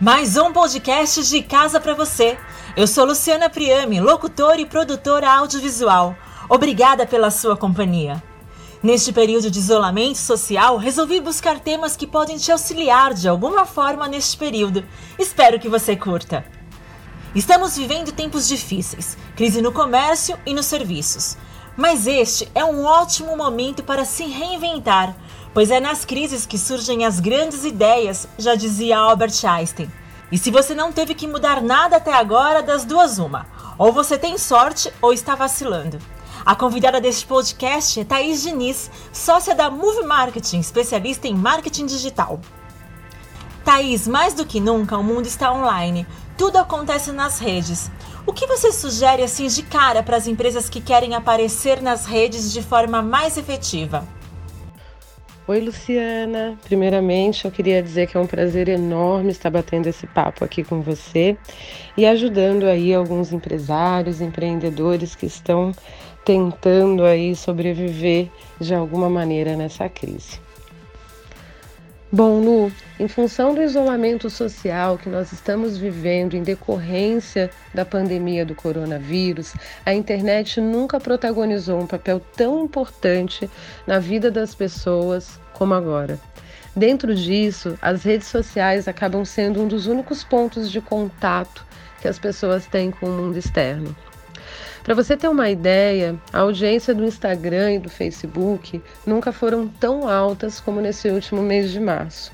Mais um podcast de casa para você. Eu sou Luciana Priame, locutora e produtora audiovisual. Obrigada pela sua companhia. Neste período de isolamento social, resolvi buscar temas que podem te auxiliar de alguma forma neste período. Espero que você curta. Estamos vivendo tempos difíceis, crise no comércio e nos serviços. Mas este é um ótimo momento para se reinventar pois é nas crises que surgem as grandes ideias, já dizia Albert Einstein. E se você não teve que mudar nada até agora, das duas uma. Ou você tem sorte ou está vacilando. A convidada deste podcast é Thaís Diniz, sócia da Move Marketing, especialista em marketing digital. Thaís, mais do que nunca, o mundo está online. Tudo acontece nas redes. O que você sugere assim de cara para as empresas que querem aparecer nas redes de forma mais efetiva? Oi, Luciana. Primeiramente, eu queria dizer que é um prazer enorme estar batendo esse papo aqui com você e ajudando aí alguns empresários, empreendedores que estão tentando aí sobreviver de alguma maneira nessa crise. Bom, Lu, em função do isolamento social que nós estamos vivendo em decorrência da pandemia do coronavírus, a internet nunca protagonizou um papel tão importante na vida das pessoas como agora. Dentro disso, as redes sociais acabam sendo um dos únicos pontos de contato que as pessoas têm com o mundo externo. Para você ter uma ideia, a audiência do Instagram e do Facebook nunca foram tão altas como nesse último mês de março.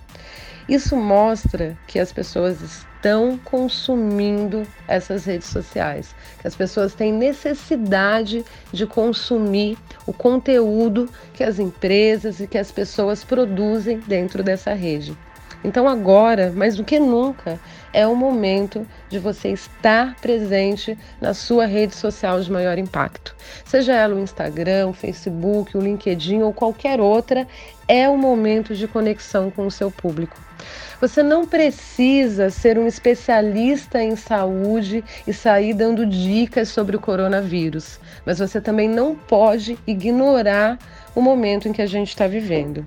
Isso mostra que as pessoas estão consumindo essas redes sociais, que as pessoas têm necessidade de consumir o conteúdo que as empresas e que as pessoas produzem dentro dessa rede. Então, agora, mais do que nunca, é o momento de você estar presente na sua rede social de maior impacto. Seja ela o Instagram, o Facebook, o LinkedIn ou qualquer outra, é o momento de conexão com o seu público. Você não precisa ser um especialista em saúde e sair dando dicas sobre o coronavírus, mas você também não pode ignorar o momento em que a gente está vivendo.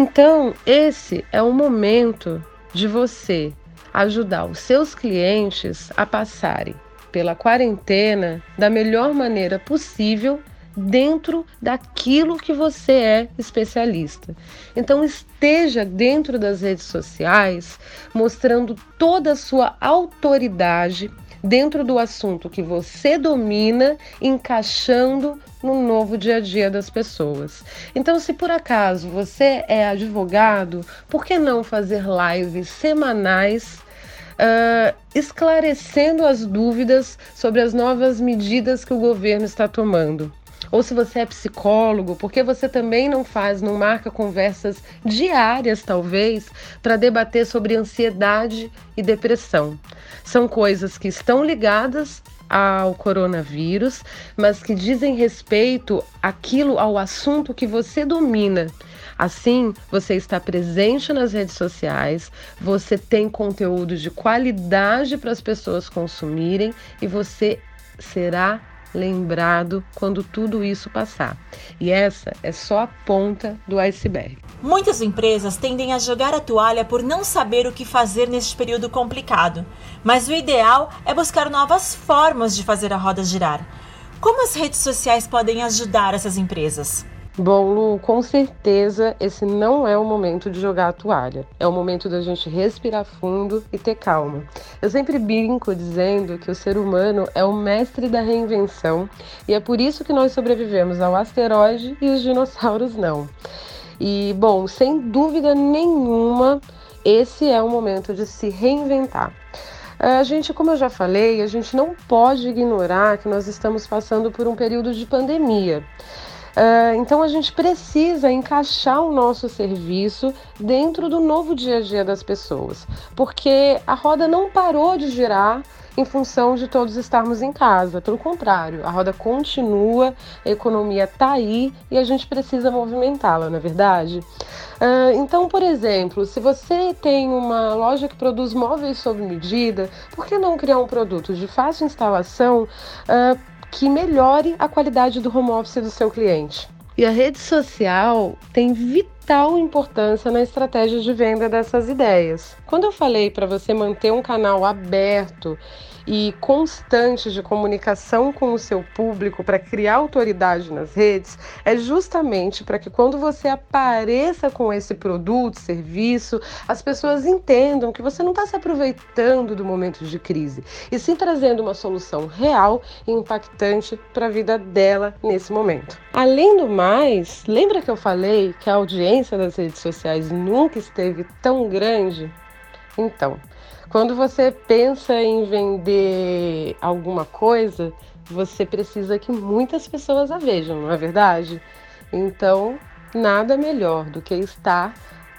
Então, esse é o momento de você ajudar os seus clientes a passarem pela quarentena da melhor maneira possível dentro daquilo que você é especialista. Então esteja dentro das redes sociais mostrando toda a sua autoridade dentro do assunto que você domina, encaixando no novo dia a dia das pessoas. Então, se por acaso você é advogado, por que não fazer lives semanais? Uh, esclarecendo as dúvidas sobre as novas medidas que o governo está tomando. Ou se você é psicólogo, por que você também não faz, não marca conversas diárias, talvez, para debater sobre ansiedade e depressão? São coisas que estão ligadas ao coronavírus, mas que dizem respeito àquilo, ao assunto que você domina. Assim, você está presente nas redes sociais, você tem conteúdo de qualidade para as pessoas consumirem e você será lembrado quando tudo isso passar. E essa é só a ponta do iceberg. Muitas empresas tendem a jogar a toalha por não saber o que fazer neste período complicado, mas o ideal é buscar novas formas de fazer a roda girar. Como as redes sociais podem ajudar essas empresas? Bom, Lu, com certeza esse não é o momento de jogar a toalha. É o momento da gente respirar fundo e ter calma. Eu sempre brinco dizendo que o ser humano é o mestre da reinvenção e é por isso que nós sobrevivemos ao asteroide e os dinossauros não. E, bom, sem dúvida nenhuma, esse é o momento de se reinventar. A gente, como eu já falei, a gente não pode ignorar que nós estamos passando por um período de pandemia. Uh, então a gente precisa encaixar o nosso serviço dentro do novo dia a dia das pessoas, porque a roda não parou de girar em função de todos estarmos em casa. Pelo contrário, a roda continua, a economia está aí e a gente precisa movimentá-la, não é verdade? Uh, então, por exemplo, se você tem uma loja que produz móveis sob medida, por que não criar um produto de fácil instalação? Uh, que melhore a qualidade do home office do seu cliente. E a rede social tem vital importância na estratégia de venda dessas ideias. Quando eu falei para você manter um canal aberto e constante de comunicação com o seu público para criar autoridade nas redes é justamente para que quando você apareça com esse produto, serviço, as pessoas entendam que você não está se aproveitando do momento de crise e sim trazendo uma solução real e impactante para a vida dela nesse momento. Além do mais, lembra que eu falei que a audiência das redes sociais nunca esteve tão grande? Então, quando você pensa em vender alguma coisa, você precisa que muitas pessoas a vejam, não é verdade? Então, nada melhor do que estar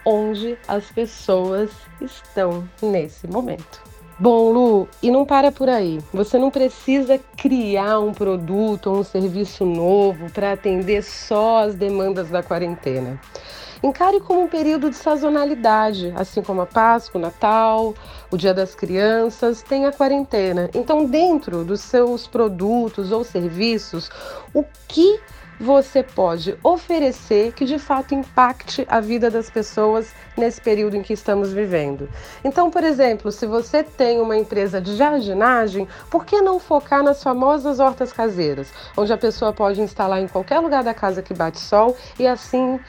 onde as pessoas estão nesse momento. Bom, Lu, e não para por aí. Você não precisa criar um produto ou um serviço novo para atender só as demandas da quarentena. Encare como um período de sazonalidade, assim como a Páscoa, o Natal, o Dia das Crianças, tem a quarentena. Então, dentro dos seus produtos ou serviços, o que você pode oferecer que de fato impacte a vida das pessoas nesse período em que estamos vivendo. Então, por exemplo, se você tem uma empresa de jardinagem, por que não focar nas famosas hortas caseiras, onde a pessoa pode instalar em qualquer lugar da casa que bate sol e assim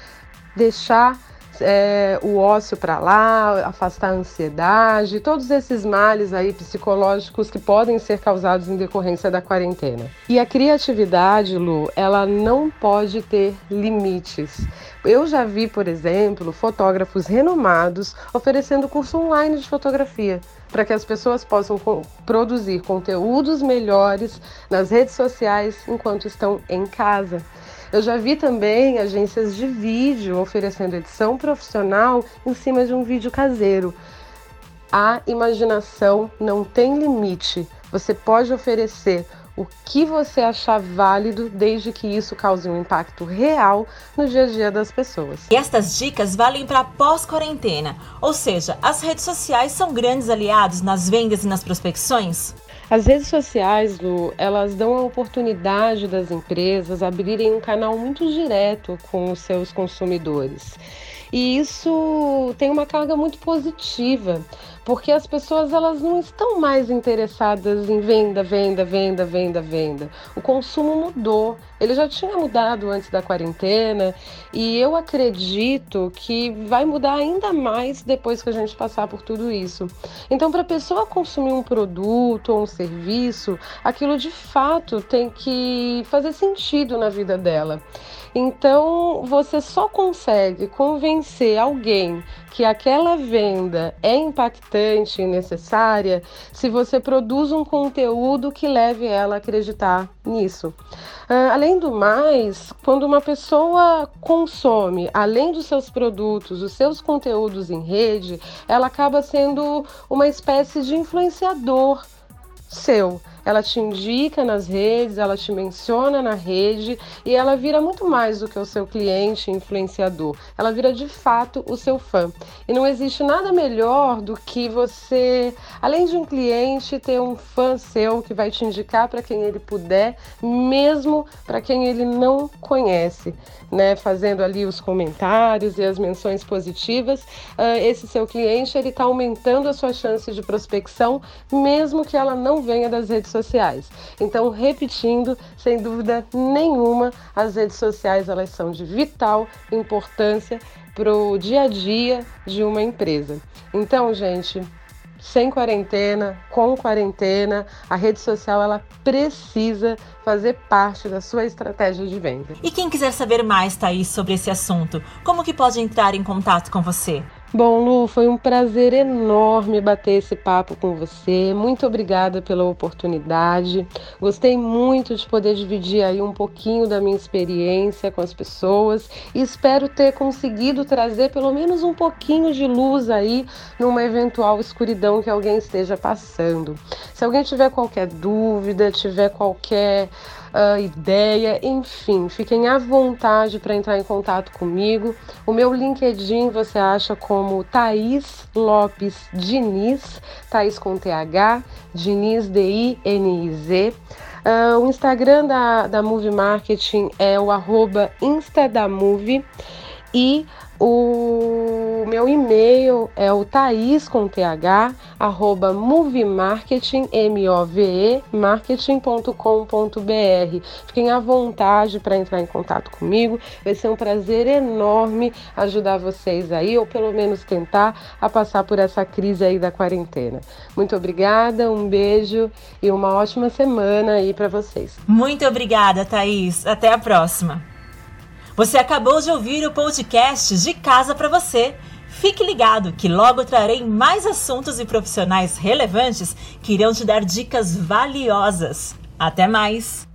deixar é, o ócio para lá, afastar a ansiedade, todos esses males aí psicológicos que podem ser causados em decorrência da quarentena. E a criatividade, Lu, ela não pode ter limites. Eu já vi, por exemplo, fotógrafos renomados oferecendo curso online de fotografia para que as pessoas possam co produzir conteúdos melhores nas redes sociais enquanto estão em casa. Eu já vi também agências de vídeo oferecendo edição profissional em cima de um vídeo caseiro. A imaginação não tem limite. Você pode oferecer o que você achar válido, desde que isso cause um impacto real no dia a dia das pessoas. E estas dicas valem para pós-quarentena, ou seja, as redes sociais são grandes aliados nas vendas e nas prospecções? As redes sociais, Lu, elas dão a oportunidade das empresas abrirem um canal muito direto com os seus consumidores. E isso tem uma carga muito positiva, porque as pessoas elas não estão mais interessadas em venda, venda, venda, venda, venda. O consumo mudou. Ele já tinha mudado antes da quarentena e eu acredito que vai mudar ainda mais depois que a gente passar por tudo isso. Então, para a pessoa consumir um produto ou um serviço, aquilo de fato tem que fazer sentido na vida dela. Então, você só consegue convencer alguém que aquela venda é impactante e necessária se você produz um conteúdo que leve ela a acreditar nisso. Uh, além do mais, quando uma pessoa consome, além dos seus produtos, os seus conteúdos em rede, ela acaba sendo uma espécie de influenciador seu ela te indica nas redes, ela te menciona na rede e ela vira muito mais do que o seu cliente influenciador. Ela vira de fato o seu fã. E não existe nada melhor do que você, além de um cliente, ter um fã seu que vai te indicar para quem ele puder, mesmo para quem ele não conhece, né? Fazendo ali os comentários e as menções positivas, uh, esse seu cliente ele está aumentando a sua chance de prospecção, mesmo que ela não venha das redes sociais. Então, repetindo, sem dúvida nenhuma, as redes sociais elas são de vital importância para o dia a dia de uma empresa. Então, gente, sem quarentena, com quarentena, a rede social ela precisa fazer parte da sua estratégia de venda. E quem quiser saber mais, Thaís, sobre esse assunto, como que pode entrar em contato com você? Bom, Lu, foi um prazer enorme bater esse papo com você. Muito obrigada pela oportunidade. Gostei muito de poder dividir aí um pouquinho da minha experiência com as pessoas e espero ter conseguido trazer pelo menos um pouquinho de luz aí numa eventual escuridão que alguém esteja passando. Se alguém tiver qualquer dúvida, tiver qualquer uh, ideia, enfim, fiquem à vontade para entrar em contato comigo. O meu LinkedIn você acha como Thaís Lopes Diniz, Thaís com TH, Diniz D-I-N-I-Z. Uh, o Instagram da, da Move Marketing é o arroba instadamovie e o meu e-mail é o thaís com th, arroba movemarketing, M-O-V-E, marketing.com.br. Fiquem à vontade para entrar em contato comigo. Vai ser um prazer enorme ajudar vocês aí, ou pelo menos tentar, a passar por essa crise aí da quarentena. Muito obrigada, um beijo e uma ótima semana aí para vocês. Muito obrigada, Thaís. Até a próxima. Você acabou de ouvir o podcast De Casa para Você. Fique ligado que logo trarei mais assuntos e profissionais relevantes que irão te dar dicas valiosas. Até mais!